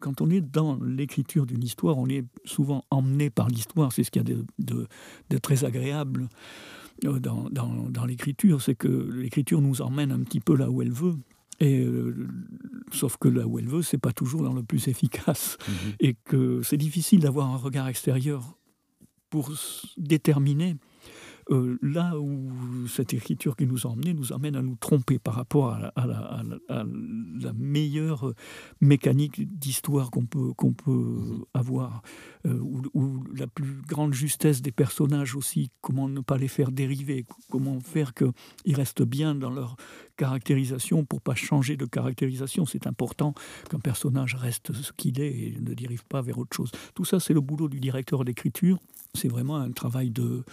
quand on est dans l'écriture d'une histoire, on est souvent emmené par l'histoire. C'est ce qu'il y a de, très agréable euh, dans, l'écriture, c'est que l'écriture nous emmène un petit peu là où elle veut. Et euh, sauf que là où elle veut, c'est pas toujours dans le plus efficace, mhm. et que c'est difficile d'avoir un regard extérieur pour déterminer euh, là où cette écriture qui nous a emmenés nous amène à nous tromper par rapport à la, meilleure mécanique d'histoire qu'on peut, qu'on peut mhm. avoir, euh, ou, la plus grande justesse des personnages aussi, comment ne pas les faire dériver, comment faire qu'ils restent bien dans leur caractérisation pour pas changer de caractérisation. C'est important qu'un personnage reste ce qu'il est et ne dérive pas vers autre chose. Tout ça, c'est le boulot du directeur d'écriture. C'est vraiment un travail de,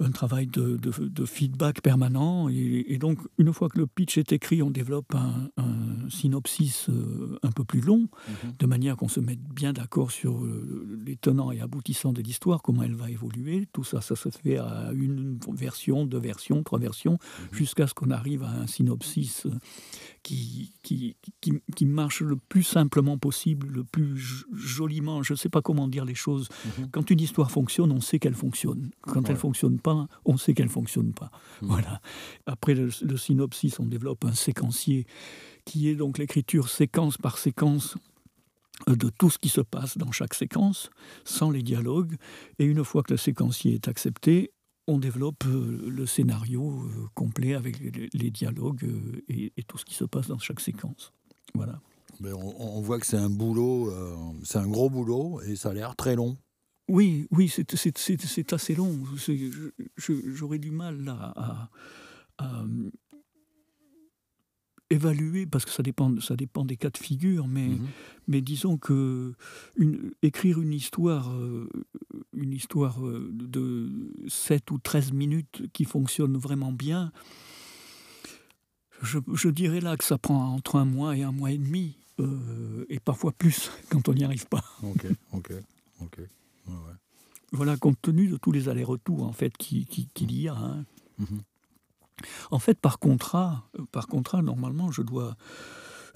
un travail de, de, feedback permanent. Et, donc, une fois que le pitch est écrit, on développe un, synopsis euh, un peu plus long, mhm. de manière qu'on se mette bien d'accord sur euh, les tenants et aboutissants de l'histoire, comment elle va évoluer. Tout ça, ça se fait à une version, deux versions, trois versions, mhm. jusqu'à ce qu'on arrive à un synopsis qui, qui, qui, marche le plus simplement possible, le plus joliment. Je ne sais pas comment dire les choses. Mhm. Quand une histoire fonctionne, on sait qu'elle fonctionne. Quand elle ne fonctionne pas, on sait qu'elle ne fonctionne pas. Hmm. Voilà. Après le, synopsis, on développe un séquencier qui est donc l'écriture séquence par séquence euh, de tout ce qui se passe dans chaque séquence, sans les dialogues. Et une fois que le séquencier est accepté, on développe euh, le scénario euh, complet avec les dialogues et, tout ce qui se passe dans chaque séquence. Voilà. Mais on, voit que c'est un boulot, c'est un gros boulot et ça a l'air très long. Oui, oui, c'est assez long. J'aurais du mal à, euh, évaluer, parce que ça dépend, ça dépend des cas de figure, mais, mhm. mais disons que une, écrire une histoire, euh, une histoire euh, de 7 ou 13 minutes qui fonctionne vraiment bien, je, je dirais là que ça prend entre un mois et un mois et demi, et parfois plus quand on n'y arrive pas. Ok, ok, ok. Voilà, compte tenu de tous les allers-retours en fait qu'il qui, y a. Hein. Mhm. En fait, par contrat, par contrat, normalement, je dois,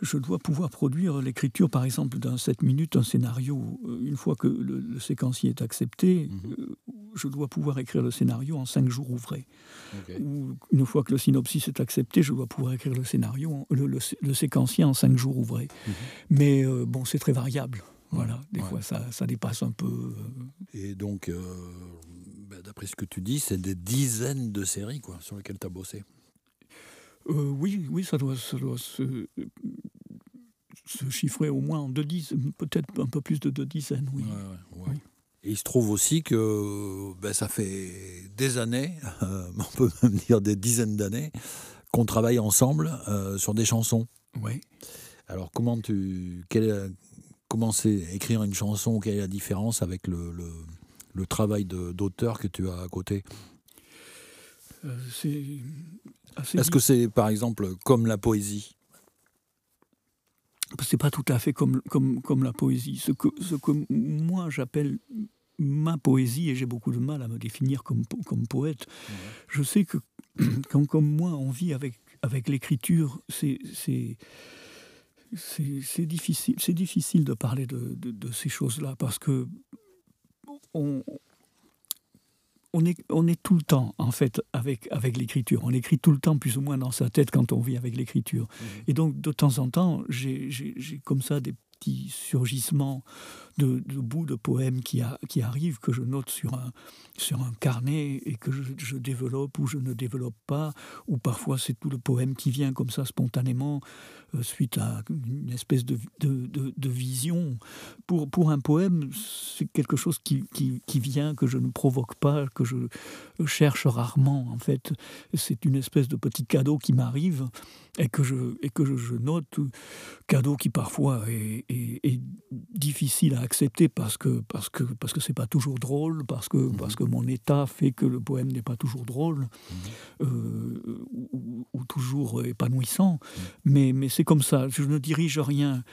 je dois pouvoir produire l'écriture, par exemple, d'un 7 minutes, un scénario. Euh, une fois que le, séquencier est accepté, mhm. euh, je dois pouvoir écrire le scénario en 5 jours ouvrés. Ou une fois que le synopsis est accepté, je dois pouvoir écrire le scénario, le, séquencier en 5 jours ouvrés. Mhm. Mais euh, bon, c'est très variable. Voilà, des fois ça, ça, dépasse un peu. Euh. Et donc, euh, bah, d'après ce que tu dis, c'est des dizaines de séries quoi, sur lesquelles tu as bossé. Euh, oui, oui, ça doit, ça doit se, se, chiffrer au moins en deux dizaines, peut-être un peu plus de deux dizaines, oui. Et il se trouve aussi que ben, ça fait des années, on peut même dire des dizaines d'années, qu'on travaille ensemble sur des chansons. Oui. Alors comment tu, quel, commencer à écrire une chanson, quelle est la différence avec le, le, travail d'auteur que tu as à côté euh, Est-ce que c'est par exemple comme la poésie? C'est pas tout à fait comme, comme, comme la poésie. Ce que, ce que moi j'appelle ma poésie, et j'ai beaucoup de mal à me définir comme, comme poète, je sais que quand comme moi on vit avec, avec l'écriture, c'est c'est difficile, c'est difficile de parler de, ces choses-là parce que on, on est, on est tout le temps, en fait, avec, avec l'écriture. On écrit tout le temps, plus ou moins, dans sa tête quand on vit avec l'écriture. Mmh. Et donc, de temps en temps, j'ai comme ça des petits surgissements de, bouts de poèmes qui, arrivent, que je note sur un, carnet et que je, développe ou je ne développe pas, ou parfois c'est tout le poème qui vient comme ça spontanément euh, suite à une espèce de, vision. Pour, un poème, c'est quelque chose qui, vient, que je ne provoque pas, que je cherche rarement en fait. C'est une espèce de petit cadeau qui m'arrive et que je, note, cadeau qui parfois est, est difficile à accepter parce que parce que parce que c'est pas toujours drôle, parce que mhm. parce que mon état fait que le poème n'est pas toujours drôle mhm. euh, ou, toujours épanouissant. Mhm. Mais mais c'est comme ça. Je ne dirige rien.